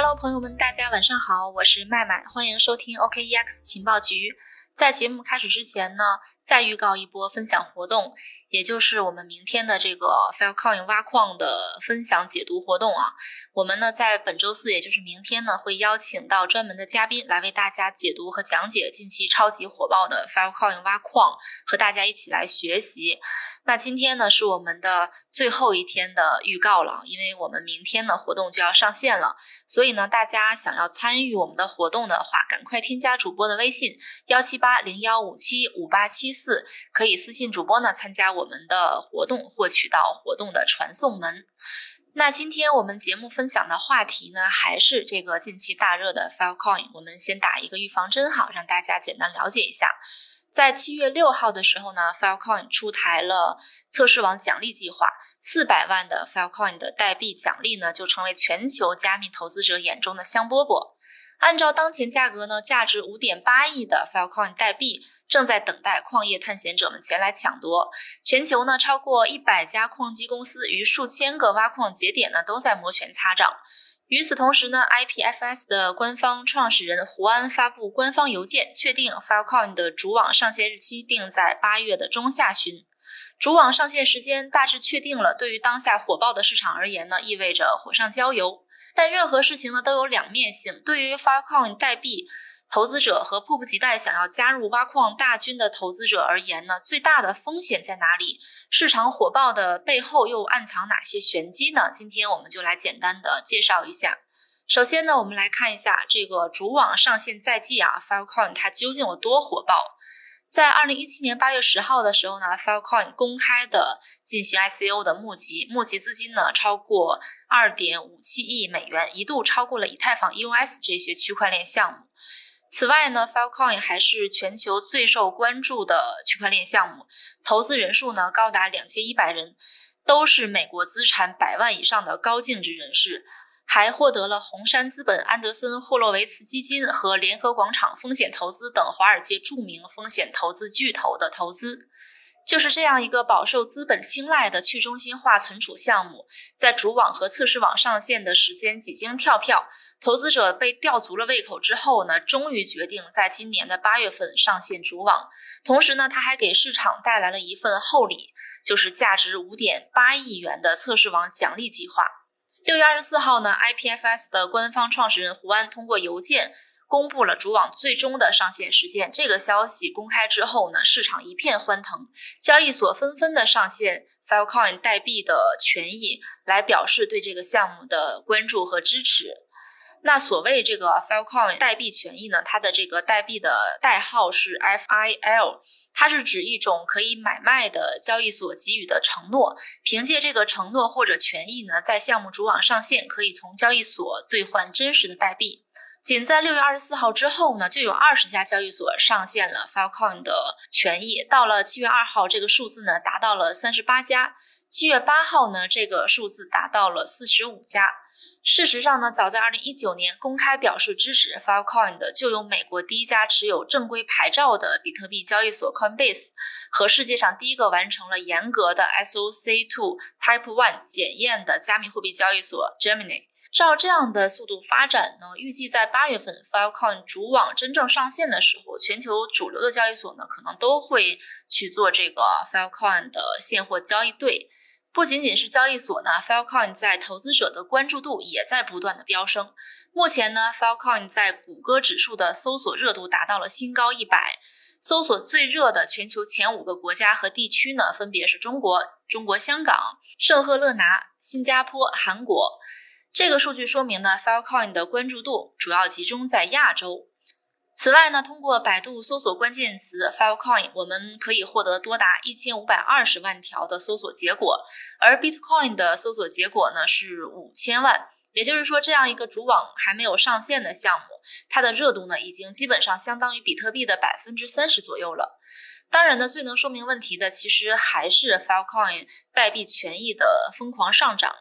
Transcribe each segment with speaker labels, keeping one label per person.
Speaker 1: Hello，朋友们，大家晚上好，我是麦麦，欢迎收听 OKEX 情报局。在节目开始之前呢，再预告一波分享活动。也就是我们明天的这个 Filecoin 挖矿的分享解读活动啊，我们呢在本周四，也就是明天呢，会邀请到专门的嘉宾来为大家解读和讲解近期超级火爆的 Filecoin 挖矿，和大家一起来学习。那今天呢是我们的最后一天的预告了，因为我们明天的活动就要上线了，所以呢大家想要参与我们的活动的话，赶快添加主播的微信幺七八八零幺五七五八七四，可以私信主播呢参加。我们的活动获取到活动的传送门。那今天我们节目分享的话题呢，还是这个近期大热的 Filecoin。我们先打一个预防针，好让大家简单了解一下。在七月六号的时候呢，Filecoin 出台了测试网奖励计划，四百万的 Filecoin 的代币奖励呢，就成为全球加密投资者眼中的香饽饽。按照当前价格呢，价值五点八亿的 Filecoin 代币正在等待矿业探险者们前来抢夺。全球呢，超过一百家矿机公司与数千个挖矿节点呢，都在摩拳擦掌。与此同时呢，IPFS 的官方创始人胡安发布官方邮件，确定 Filecoin 的主网上线日期定在八月的中下旬。主网上线时间大致确定了，对于当下火爆的市场而言呢，意味着火上浇油。但任何事情呢都有两面性。对于 Filecoin 代币投资者和迫不及待想要加入挖矿大军的投资者而言呢，最大的风险在哪里？市场火爆的背后又暗藏哪些玄机呢？今天我们就来简单的介绍一下。首先呢，我们来看一下这个主网上线在即啊，Filecoin 它究竟有多火爆？在二零一七年八月十号的时候呢，Filecoin 公开的进行 ICO 的募集，募集资金呢超过二点五七亿美元，一度超过了以太坊 EOS 这些区块链项目。此外呢，Filecoin 还是全球最受关注的区块链项目，投资人数呢高达两千一百人，都是美国资产百万以上的高净值人士。还获得了红杉资本、安德森霍洛维茨基金和联合广场风险投资等华尔街著名风险投资巨头的投资。就是这样一个饱受资本青睐的去中心化存储项目，在主网和测试网上线的时间几经跳票，投资者被吊足了胃口之后呢，终于决定在今年的八月份上线主网。同时呢，他还给市场带来了一份厚礼，就是价值五点八亿元的测试网奖励计划。六月二十四号呢，IPFS 的官方创始人胡安通过邮件公布了主网最终的上线时间。这个消息公开之后呢，市场一片欢腾，交易所纷纷的上线 Filecoin 代币的权益，来表示对这个项目的关注和支持。那所谓这个 Filecoin 代币权益呢，它的这个代币的代号是 FIL，它是指一种可以买卖的交易所给予的承诺。凭借这个承诺或者权益呢，在项目主网上线，可以从交易所兑换真实的代币。仅在六月二十四号之后呢，就有二十家交易所上线了 Filecoin 的权益。到了七月二号，这个数字呢达到了三十八家。七月八号呢，这个数字达到了四十五家。事实上呢，早在二零一九年公开表示支持 Filecoin 的，就有美国第一家持有正规牌照的比特币交易所 Coinbase，和世界上第一个完成了严格的 SOC2 Type One 检验的加密货币交易所 Gemini。照这样的速度发展呢，预计在八月份 Filecoin 主网真正上线的时候，全球主流的交易所呢，可能都会去做这个 Filecoin 的现货交易对。不仅仅是交易所呢，Filecoin 在投资者的关注度也在不断的飙升。目前呢，Filecoin 在谷歌指数的搜索热度达到了新高一百，搜索最热的全球前五个国家和地区呢，分别是中国、中国香港、圣赫勒拿、新加坡、韩国。这个数据说明呢，Filecoin 的关注度主要集中在亚洲。此外呢，通过百度搜索关键词 Filecoin，我们可以获得多达一千五百二十万条的搜索结果，而 Bitcoin 的搜索结果呢是五千万。也就是说，这样一个主网还没有上线的项目，它的热度呢已经基本上相当于比特币的百分之三十左右了。当然呢，最能说明问题的其实还是 Filecoin 代币权益的疯狂上涨。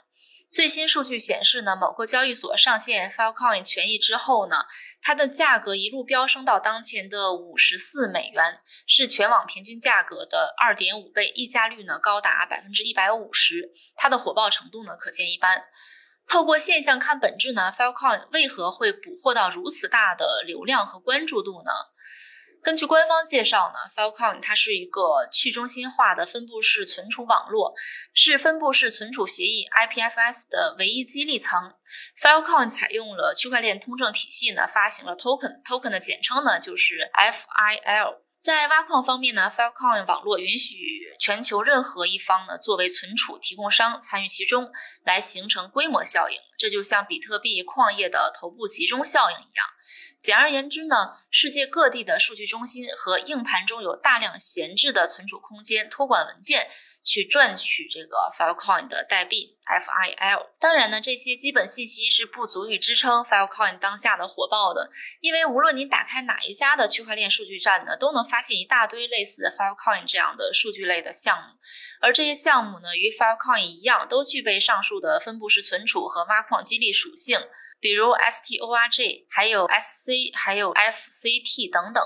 Speaker 1: 最新数据显示呢，某个交易所上线 Filecoin 权益之后呢，它的价格一路飙升到当前的五十四美元，是全网平均价格的二点五倍，溢价率呢高达百分之一百五十，它的火爆程度呢可见一斑。透过现象看本质呢，Filecoin 为何会捕获到如此大的流量和关注度呢？根据官方介绍呢，Filecoin 它是一个去中心化的分布式存储网络，是分布式存储协议 IPFS 的唯一激励层。Filecoin 采用了区块链通证体系呢，发行了 token，token 的简称呢就是 FIL。在挖矿方面呢，Filecoin 网络允许全球任何一方呢作为存储提供商参与其中，来形成规模效应。这就像比特币矿业的头部集中效应一样。简而言之呢，世界各地的数据中心和硬盘中有大量闲置的存储空间，托管文件。去赚取这个 Filecoin 的代币 FIL。当然呢，这些基本信息是不足以支撑 Filecoin 当下的火爆的，因为无论你打开哪一家的区块链数据站呢，都能发现一大堆类似 Filecoin 这样的数据类的项目。而这些项目呢，与 Filecoin 一样，都具备上述的分布式存储和挖矿激励属性，比如 STORJ，还有 SC，还有 FCT 等等。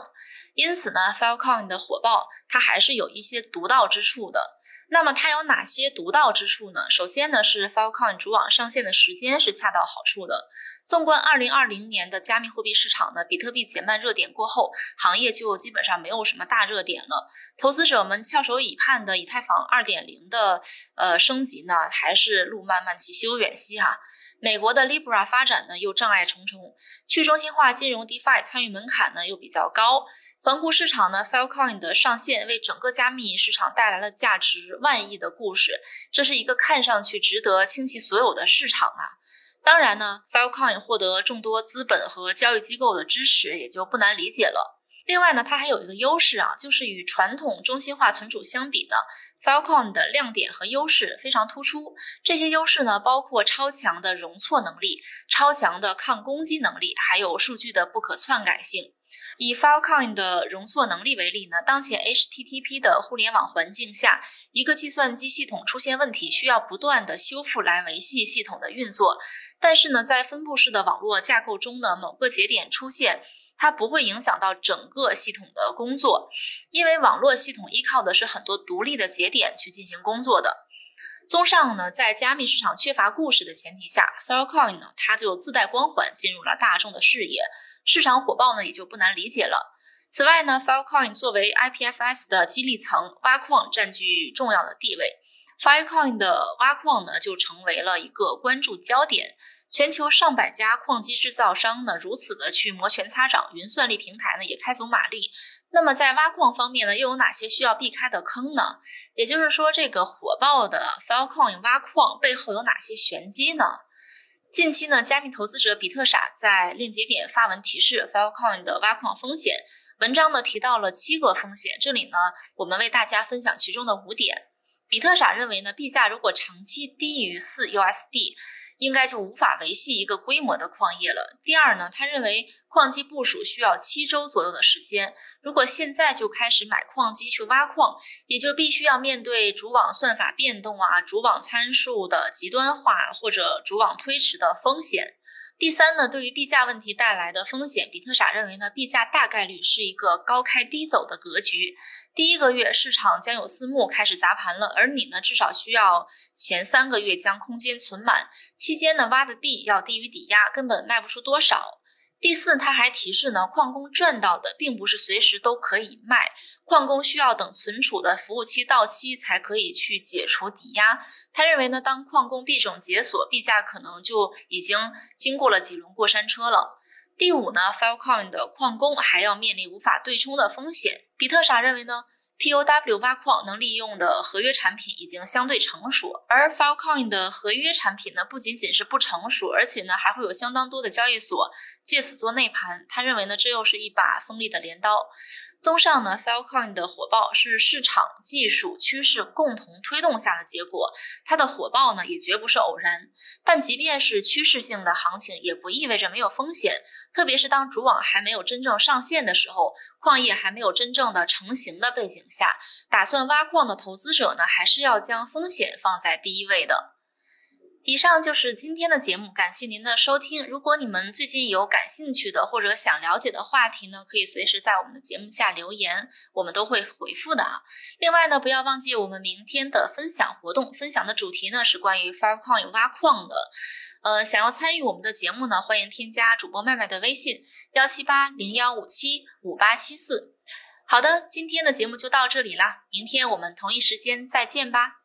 Speaker 1: 因此呢，Filecoin 的火爆，它还是有一些独到之处的。那么它有哪些独到之处呢？首先呢，是 Filecoin 主网上线的时间是恰到好处的。纵观2020年的加密货币市场呢，比特币减半热点过后，行业就基本上没有什么大热点了。投资者们翘首以盼的以太坊2.0的呃升级呢，还是路漫漫其修远兮哈。美国的 Libra 发展呢，又障碍重重，去中心化金融 DeFi 参与门槛呢又比较高。环顾市场呢，Filecoin 的上线为整个加密市场带来了价值万亿的故事，这是一个看上去值得倾其所有的市场啊。当然呢，Filecoin 获得众多资本和交易机构的支持，也就不难理解了。另外呢，它还有一个优势啊，就是与传统中心化存储相比呢，Filecoin 的亮点和优势非常突出。这些优势呢，包括超强的容错能力、超强的抗攻击能力，还有数据的不可篡改性。以 Filecoin 的容错能力为例呢，当前 HTTP 的互联网环境下，一个计算机系统出现问题，需要不断的修复来维系系统的运作。但是呢，在分布式的网络架构中呢，某个节点出现，它不会影响到整个系统的工作，因为网络系统依靠的是很多独立的节点去进行工作的。综上呢，在加密市场缺乏故事的前提下，Filecoin 呢，它就自带光环进入了大众的视野。市场火爆呢，也就不难理解了。此外呢，Filecoin 作为 IPFS 的激励层，挖矿占据重要的地位。Filecoin 的挖矿呢，就成为了一个关注焦点。全球上百家矿机制造商呢，如此的去摩拳擦掌，云算力平台呢，也开足马力。那么在挖矿方面呢，又有哪些需要避开的坑呢？也就是说，这个火爆的 Filecoin 挖矿背后有哪些玄机呢？近期呢，加密投资者比特傻在链接点发文提示 Filecoin 的挖矿风险。文章呢提到了七个风险，这里呢我们为大家分享其中的五点。比特傻认为呢，币价如果长期低于四 USD。应该就无法维系一个规模的矿业了。第二呢，他认为矿机部署需要七周左右的时间。如果现在就开始买矿机去挖矿，也就必须要面对主网算法变动啊、主网参数的极端化或者主网推迟的风险。第三呢，对于币价问题带来的风险，比特傻认为呢，币价大概率是一个高开低走的格局。第一个月市场将有私募开始砸盘了，而你呢，至少需要前三个月将空间存满，期间呢挖的币要低于抵押，根本卖不出多少。第四，他还提示呢，矿工赚到的并不是随时都可以卖，矿工需要等存储的服务期到期才可以去解除抵押。他认为呢，当矿工币种解锁，币价可能就已经经过了几轮过山车了。第五呢，Filecoin 的矿工还要面临无法对冲的风险。比特傻认为呢。POW 挖矿能利用的合约产品已经相对成熟，而 Filecoin 的合约产品呢，不仅仅是不成熟，而且呢，还会有相当多的交易所借此做内盘。他认为呢，这又是一把锋利的镰刀。综上呢，Filecoin 的火爆是市场技术趋势共同推动下的结果，它的火爆呢也绝不是偶然。但即便是趋势性的行情，也不意味着没有风险。特别是当主网还没有真正上线的时候，矿业还没有真正的成型的背景下，打算挖矿的投资者呢，还是要将风险放在第一位的。以上就是今天的节目，感谢您的收听。如果你们最近有感兴趣的或者想了解的话题呢，可以随时在我们的节目下留言，我们都会回复的啊。另外呢，不要忘记我们明天的分享活动，分享的主题呢是关于 Far Coin 挖矿的。呃，想要参与我们的节目呢，欢迎添加主播麦麦的微信幺七八零幺五七五八七四。好的，今天的节目就到这里啦，明天我们同一时间再见吧。